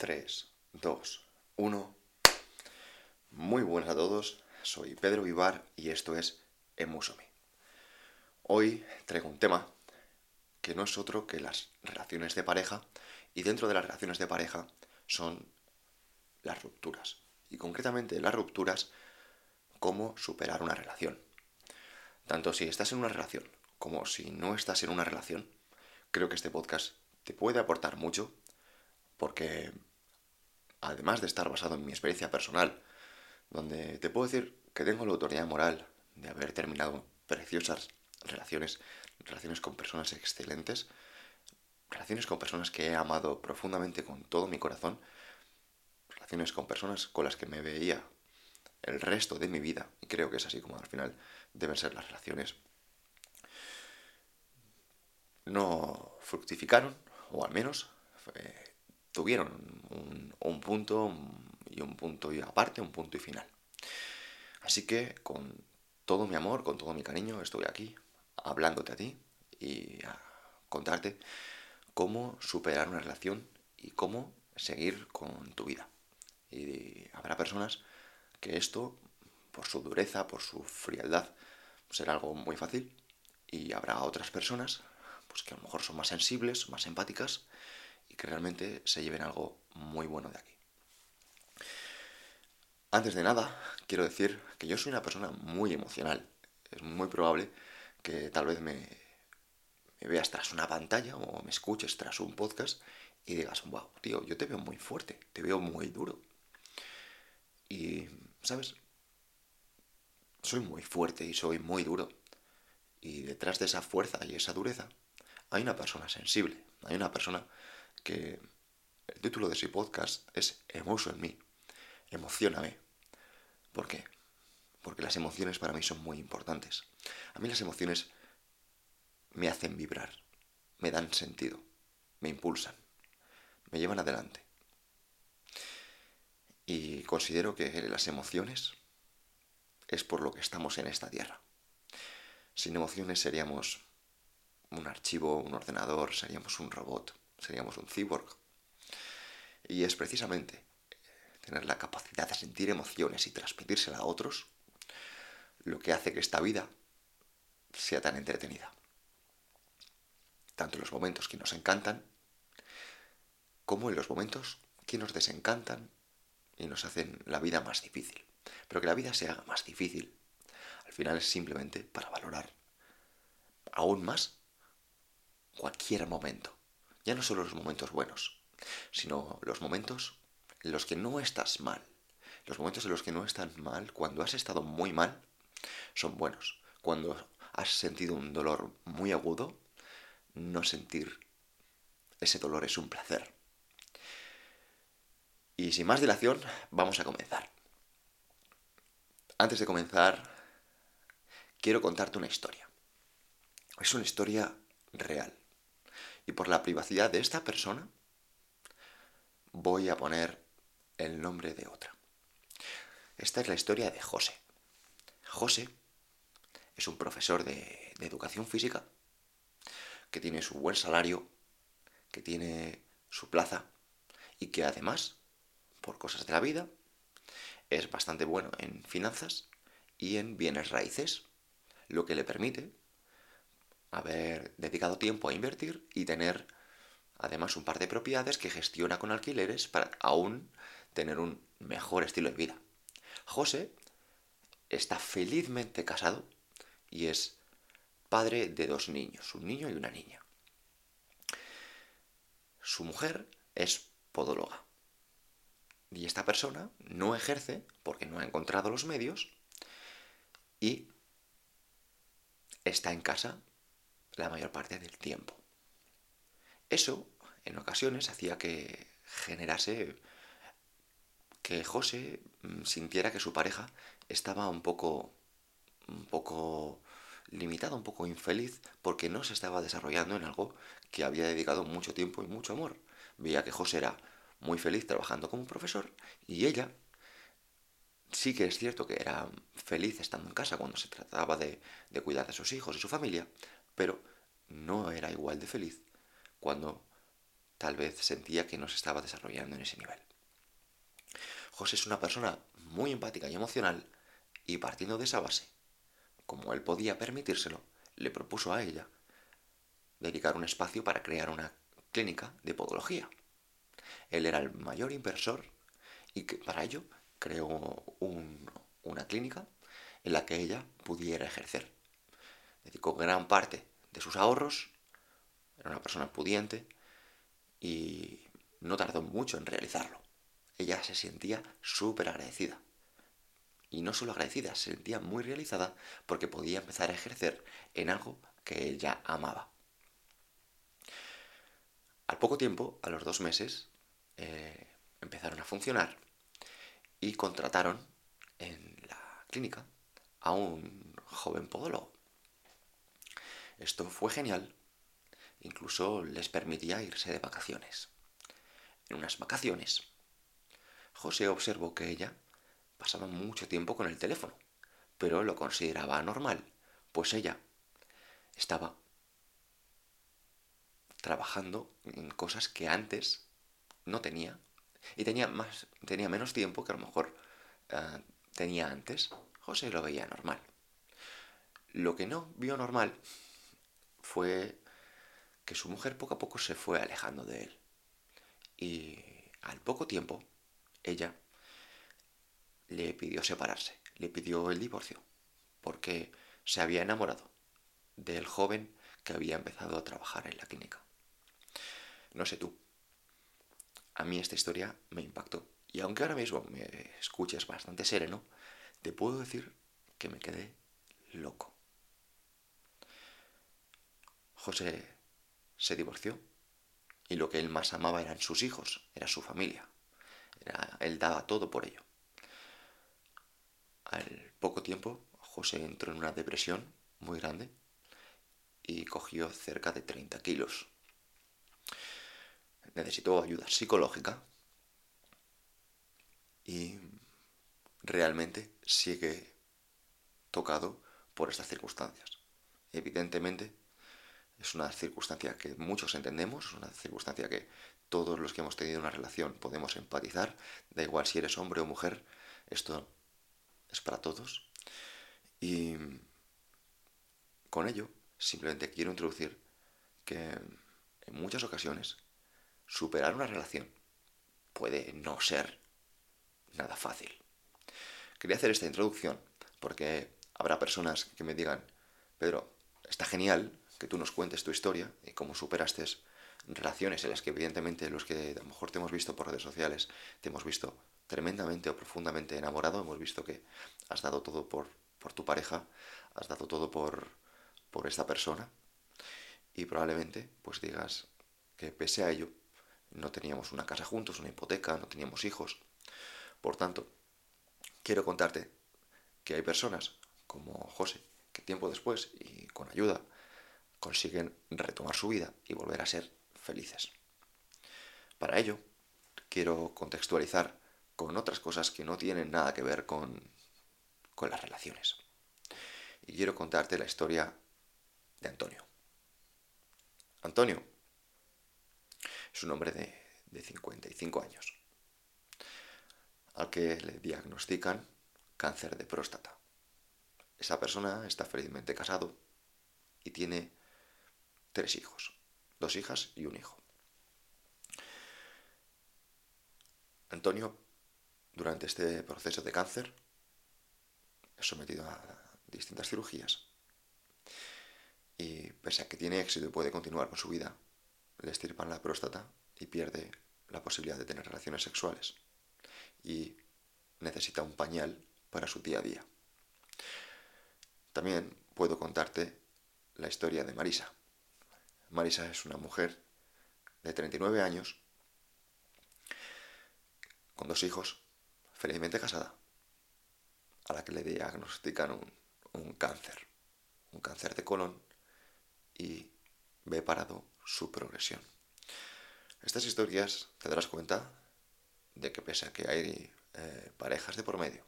3, 2, 1. Muy buenas a todos, soy Pedro Vivar y esto es Emusomi. Hoy traigo un tema que no es otro que las relaciones de pareja y dentro de las relaciones de pareja son las rupturas. Y concretamente las rupturas, cómo superar una relación. Tanto si estás en una relación como si no estás en una relación, creo que este podcast te puede aportar mucho porque además de estar basado en mi experiencia personal, donde te puedo decir que tengo la autoridad moral de haber terminado preciosas relaciones, relaciones con personas excelentes, relaciones con personas que he amado profundamente con todo mi corazón, relaciones con personas con las que me veía el resto de mi vida, y creo que es así como al final deben ser las relaciones, no fructificaron, o al menos eh, tuvieron un, punto y un punto y aparte, un punto y final. Así que con todo mi amor, con todo mi cariño, estoy aquí hablándote a ti y a contarte cómo superar una relación y cómo seguir con tu vida. Y habrá personas que esto, por su dureza, por su frialdad, será algo muy fácil. Y habrá otras personas pues que a lo mejor son más sensibles, más empáticas y que realmente se lleven algo muy bueno de aquí. Antes de nada, quiero decir que yo soy una persona muy emocional. Es muy probable que tal vez me, veas tras una pantalla o me escuches tras un podcast y digas, wow, tío, yo te veo muy fuerte, te veo muy duro. Y, ¿sabes? Soy muy fuerte y soy muy duro. Y detrás de esa fuerza y esa dureza hay una persona sensible, hay una persona que el título de su podcast es Emoso en mí, emocioname. ¿Por qué? Porque las emociones para mí son muy importantes. A mí las emociones me hacen vibrar, me dan sentido, me impulsan, me llevan adelante. Y considero que las emociones es por lo que estamos en esta tierra. Sin emociones seríamos un archivo, un ordenador, seríamos un robot seríamos un cyborg. Y es precisamente eh, tener la capacidad de sentir emociones y transmitírsela a otros lo que hace que esta vida sea tan entretenida. Tanto en los momentos que nos encantan, como en los momentos que nos desencantan y nos hacen la vida más difícil. Pero que la vida se haga más difícil, al final es simplemente para valorar aún más cualquier momento. Ya no solo los momentos buenos, sino los momentos en los que no estás mal. Los momentos en los que no estás mal, cuando has estado muy mal, son buenos. Cuando has sentido un dolor muy agudo, no sentir ese dolor es un placer. Y sin más dilación, vamos a comenzar. Antes de comenzar, quiero contarte una historia. Es una historia real y por la privacidad de esta persona voy a poner el nombre de otra. Esta es la historia de José. José es un profesor de, educación física que tiene su buen salario, que tiene su plaza y que además, por cosas de la vida, es bastante bueno en finanzas y en bienes raíces, lo que le permite haber dedicado tiempo a invertir y tener además un par de propiedades que gestiona con alquileres para aún tener un mejor estilo de vida. José está felizmente casado y es padre de dos niños, un niño y una niña. Su mujer es podóloga. Y esta persona no ejerce porque no ha encontrado los medios y está en casa la mayor parte del tiempo. Eso, en ocasiones, hacía que generase que José mm, sintiera que su pareja estaba un poco un poco limitada, un poco infeliz, porque no se estaba desarrollando en algo que había dedicado mucho tiempo y mucho amor. Veía que José era muy feliz trabajando como profesor y ella sí que es cierto que era feliz estando en casa cuando se trataba de, de cuidar de sus hijos y su familia, pero no era igual de feliz cuando tal vez sentía que no se estaba desarrollando en ese nivel. José es una persona muy empática y emocional y partiendo de esa base, como él podía permitírselo, le propuso a ella dedicar un espacio para crear una clínica de podología. Él era el mayor inversor y que para ello creó una clínica en la que ella pudiera ejercer. Dedicó gran parte de sus ahorros, era una persona pudiente y no tardó mucho en realizarlo. Ella se sentía súper agradecida. Y no solo agradecida, se sentía muy realizada porque podía empezar a ejercer en algo que ella amaba. Al poco tiempo, a los dos meses, eh, empezaron a funcionar y contrataron en la clínica a un joven podólogo. Esto fue genial, incluso les permitía irse de vacaciones. En unas vacaciones, José observó que ella pasaba mucho tiempo con el teléfono, pero lo consideraba normal, pues ella estaba trabajando en cosas que antes no tenía y tenía, más, tenía menos tiempo que a lo mejor eh, tenía antes. José lo veía normal. Lo que no vio normal fue que su mujer poco a poco se fue alejando de él. Y al poco tiempo, ella le pidió separarse, le pidió el divorcio, porque se había enamorado del joven que había empezado a trabajar en la clínica. No sé tú, a mí esta historia me impactó. Y aunque ahora mismo me escuches bastante sereno, te puedo decir que me quedé loco. José se divorció y lo que él más amaba eran sus hijos, era su familia. Era, él daba todo por ello. Al poco tiempo, José entró en una depresión muy grande y cogió cerca de 30 kilos necesitó ayuda psicológica y realmente sigue tocado por estas circunstancias. Evidentemente, es una circunstancia que muchos entendemos, es una circunstancia que todos los que hemos tenido una relación podemos empatizar, da igual si eres hombre o mujer, esto es para todos. Y con ello, simplemente quiero introducir que en muchas ocasiones superar una relación puede no ser nada fácil. Quería hacer esta introducción porque habrá personas que me digan, Pedro, está genial que tú nos cuentes tu historia y cómo superaste relaciones en las que evidentemente los que a lo mejor te hemos visto por redes sociales, te hemos visto tremendamente o profundamente enamorado, hemos visto que has dado todo por, por tu pareja, has dado todo por, por esta persona y probablemente pues digas que pese a ello no teníamos una casa juntos, una hipoteca, no teníamos hijos. Por tanto, quiero contarte que hay personas como José que tiempo después y con ayuda consiguen retomar su vida y volver a ser felices. Para ello, quiero contextualizar con otras cosas que no tienen nada que ver con, con las relaciones. Y quiero contarte la historia de Antonio. Antonio es un hombre de, de 55 años, al que le diagnostican cáncer de próstata. Esa persona está felizmente casado y tiene tres hijos, dos hijas y un hijo. Antonio, durante este proceso de cáncer, es sometido a distintas cirugías y pese a que tiene éxito y puede continuar con su vida, le estirpan la próstata y pierde la posibilidad de tener relaciones sexuales. Y necesita un pañal para su día a día. También puedo contarte la historia de Marisa. Marisa es una mujer de 39 años, con dos hijos, felizmente casada, a la que le diagnostican un, cáncer, un cáncer de colon, y ve parado su progresión. Estas historias te darás cuenta de que pese a que hay eh, parejas de por medio,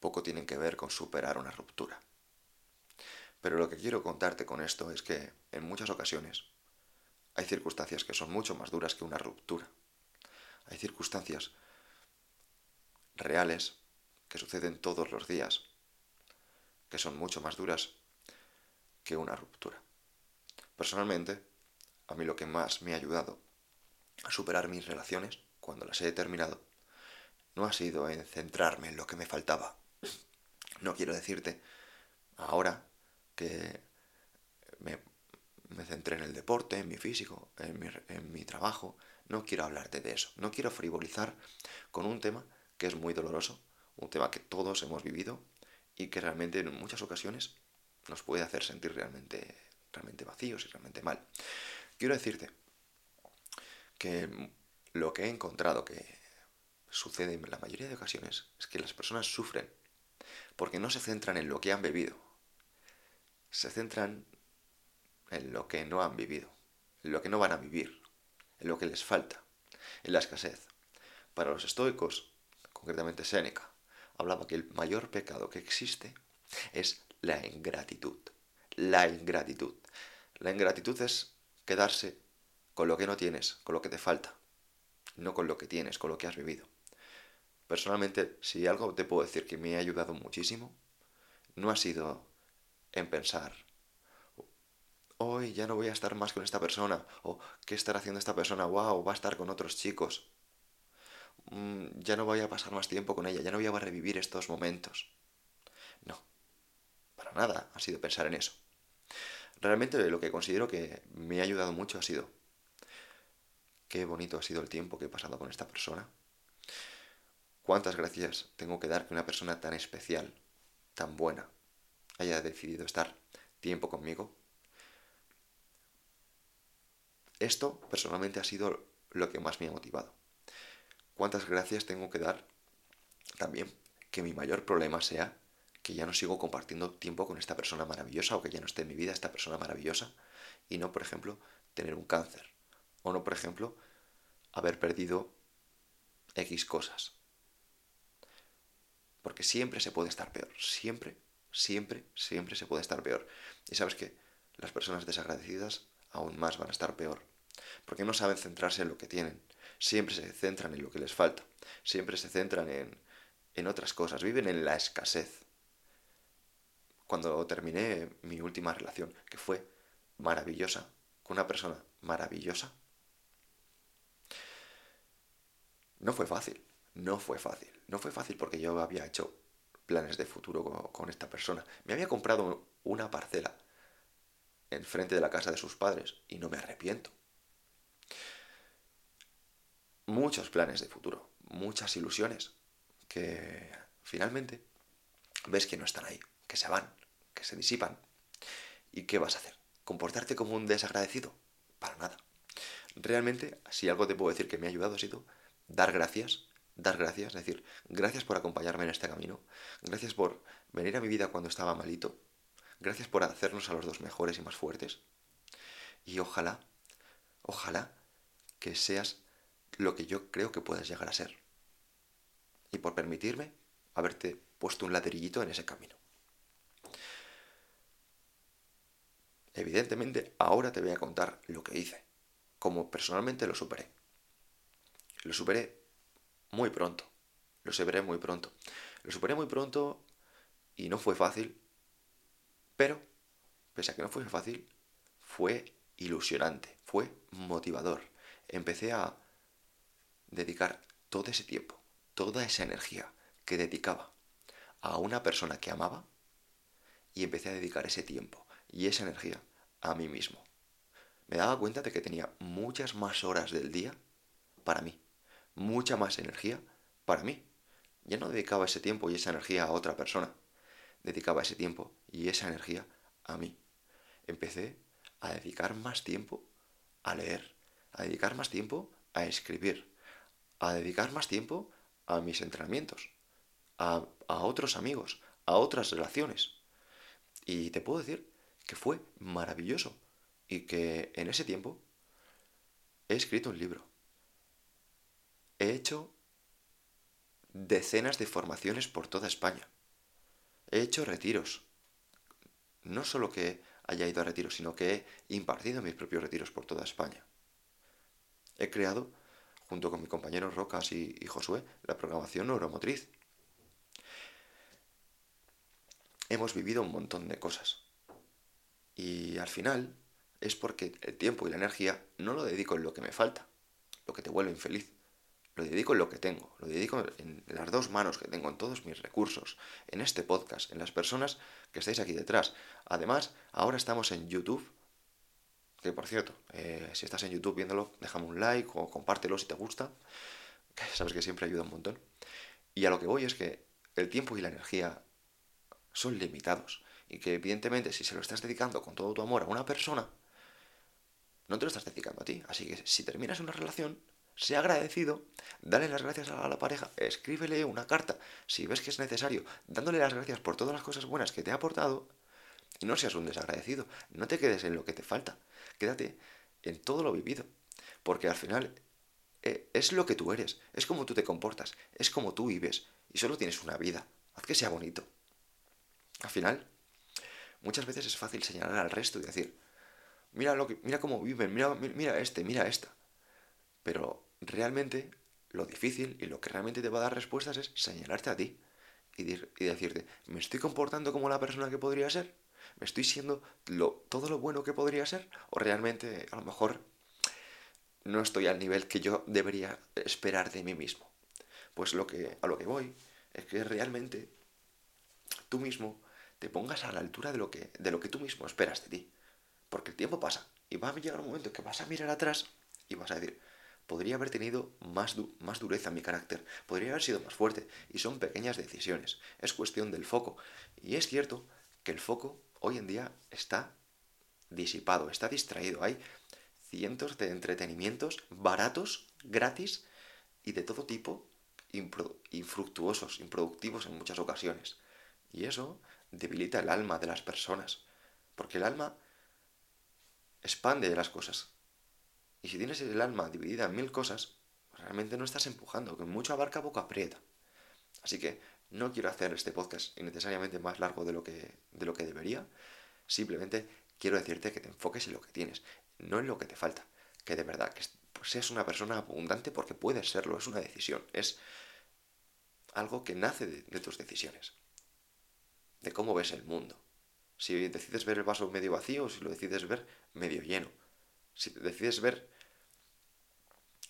poco tienen que ver con superar una ruptura. Pero lo que quiero contarte con esto es que en muchas ocasiones Hay circunstancias que son mucho más duras que una ruptura. Hay circunstancias reales que suceden todos los días que son mucho más duras que una ruptura. Personalmente, a mí lo que más me ha ayudado a superar mis relaciones cuando las he terminado no ha sido en centrarme en lo que me faltaba. No quiero decirte ahora que me, centré en el deporte, en mi físico, en mi, en mi trabajo. No quiero hablarte de eso. No quiero frivolizar con un tema que es muy doloroso, un tema que todos hemos vivido y que realmente en muchas ocasiones nos puede hacer sentir realmente, realmente vacíos y realmente mal. Quiero decirte que lo que he encontrado que sucede en la mayoría de ocasiones es que las personas sufren porque no se centran en lo que han bebido, se centran en lo que no han vivido, en lo que no van a vivir, en lo que les falta, en la escasez. Para los estoicos, concretamente Séneca, hablaba que el mayor pecado que existe es la ingratitud. La ingratitud. La ingratitud es quedarse con lo que no tienes, con lo que te falta, no con lo que tienes, con lo que has vivido. Personalmente, si algo te puedo decir que me ha ayudado muchísimo, no ha sido en pensar, hoy ya no voy a estar más con esta persona, o qué estará haciendo esta persona, wow, va a estar con otros chicos. Mm, ya no voy a pasar más tiempo con ella, ya no voy a revivir estos momentos. No, para nada ha sido pensar en eso. Realmente lo que considero que me ha ayudado mucho ha sido qué bonito ha sido el tiempo que he pasado con esta persona. Cuántas gracias tengo que dar que una persona tan especial, tan buena, haya decidido estar tiempo conmigo. Esto personalmente ha sido lo que más me ha motivado cuántas gracias tengo que dar también que mi mayor problema sea que ya no sigo compartiendo tiempo con esta persona maravillosa o que ya no esté en mi vida esta persona maravillosa y no, por ejemplo, tener un cáncer o no, por ejemplo, haber perdido X cosas. Porque siempre se puede estar peor, siempre, siempre, siempre se puede estar peor. Y sabes que las personas desagradecidas aún más van a estar peor, porque no saben centrarse en lo que tienen, siempre se centran en lo que les falta, siempre se centran en, en otras cosas, viven en la escasez. Cuando terminé mi última relación, que fue maravillosa, con una persona maravillosa, no fue fácil, no fue fácil, no fue fácil porque yo había hecho planes de futuro con, esta persona. Me había comprado una parcela enfrente de la casa de sus padres y no me arrepiento muchos planes de futuro, muchas ilusiones que finalmente ves que no están ahí, que se van, que se disipan. ¿Y qué vas a hacer? ¿Comportarte como un desagradecido? Para nada. Realmente, si algo te puedo decir que me ha ayudado ha sido dar gracias, dar gracias, es decir, gracias por acompañarme en este camino, gracias por venir a mi vida cuando estaba malito, gracias por hacernos a los dos mejores y más fuertes. Y ojalá, ojalá que seas lo que yo creo que puedes llegar a ser. Y por permitirme haberte puesto un ladrillito en ese camino. Evidentemente, ahora te voy a contar lo que hice, como personalmente lo superé. Lo superé muy pronto, lo superé muy pronto. Lo superé muy pronto y no fue fácil, pero, pese a que no fue fácil, fue ilusionante, fue motivador. Empecé a dedicar todo ese tiempo, toda esa energía que dedicaba a una persona que amaba y empecé a dedicar ese tiempo y esa energía a mí mismo. Me daba cuenta de que tenía muchas más horas del día para mí, mucha más energía para mí. Ya no dedicaba ese tiempo y esa energía a otra persona, dedicaba ese tiempo y esa energía a mí. Empecé a dedicar más tiempo a leer, a dedicar más tiempo a escribir, a dedicar más tiempo a mis entrenamientos, a, otros amigos, a otras relaciones. Y te puedo decir que fue maravilloso y que en ese tiempo he escrito un libro. He hecho decenas de formaciones por toda España. He hecho retiros. No solo que haya ido a retiros, sino que he impartido mis propios retiros por toda España. he creado, junto con mi compañero Rocas y, y Josué, la programación neuromotriz. Hemos vivido un montón de cosas. Y al final es porque el tiempo y la energía no lo dedico en lo que me falta, lo que te vuelve infeliz. Lo dedico en lo que tengo, lo dedico en las dos manos que tengo, en todos mis recursos, en este podcast, en las personas que estáis aquí detrás. Además, ahora estamos en YouTube, que por cierto, eh, si estás en YouTube viéndolo, déjame un like o compártelo si te gusta, que sabes que siempre ayuda un montón. Y a lo que voy es que el tiempo y la energía son limitados y que evidentemente si se lo estás dedicando con todo tu amor a una persona, no te lo estás dedicando a ti. Así que si terminas una relación, sea agradecido, dale las gracias a la pareja, escríbele una carta, si ves que es necesario, dándole las gracias por todas las cosas buenas que te ha aportado, y no seas un desagradecido, no te quedes en lo que te falta, quédate en todo lo vivido, porque al final eh, es lo que tú eres, es como tú te comportas, es como tú vives, y solo tienes una vida, haz que sea bonito. Al final, muchas veces es fácil señalar al resto y decir, mira, lo que, mira cómo viven, mira, mira este, mira esta. Pero realmente lo difícil y lo que realmente te va a dar respuestas es señalarte a ti y, decirte, ¿me estoy comportando como la persona que podría ser? ¿Me estoy siendo lo, todo lo bueno que podría ser? ¿O realmente a lo mejor no estoy al nivel que yo debería esperar de mí mismo? Pues lo que, a lo que voy es que realmente tú mismo te pongas a la altura de lo que, de lo que tú mismo esperas de ti. Porque el tiempo pasa y va a llegar un momento que vas a mirar atrás y vas a decir, podría haber tenido más, más dureza en mi carácter, podría haber sido más fuerte, y son pequeñas decisiones, es cuestión del foco. Y es cierto que el foco hoy en día está disipado, está distraído, hay cientos de entretenimientos baratos, gratis y de todo tipo, infructuosos, improductivos en muchas ocasiones. Y eso debilita el alma de las personas, porque el alma expande las cosas, y si tienes el alma dividida en mil cosas, realmente no estás empujando, que mucho abarca, poco aprieta. Así que no quiero hacer este podcast innecesariamente más largo de lo que, de lo que debería. Simplemente quiero decirte que te enfoques en lo que tienes, no en lo que te falta. Que de verdad, que seas una persona abundante porque puedes serlo, es una decisión, es algo que nace de tus decisiones, de cómo ves el mundo. Si decides ver el vaso medio vacío o si lo decides ver medio lleno si decides ver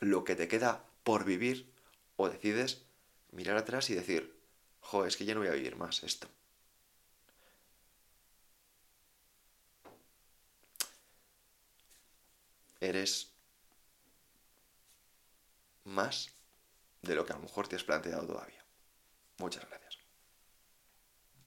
lo que te queda por vivir o decides mirar atrás y decir, jo, es que ya no voy a vivir más esto. Eres más de lo que a lo mejor te has planteado todavía. Muchas gracias.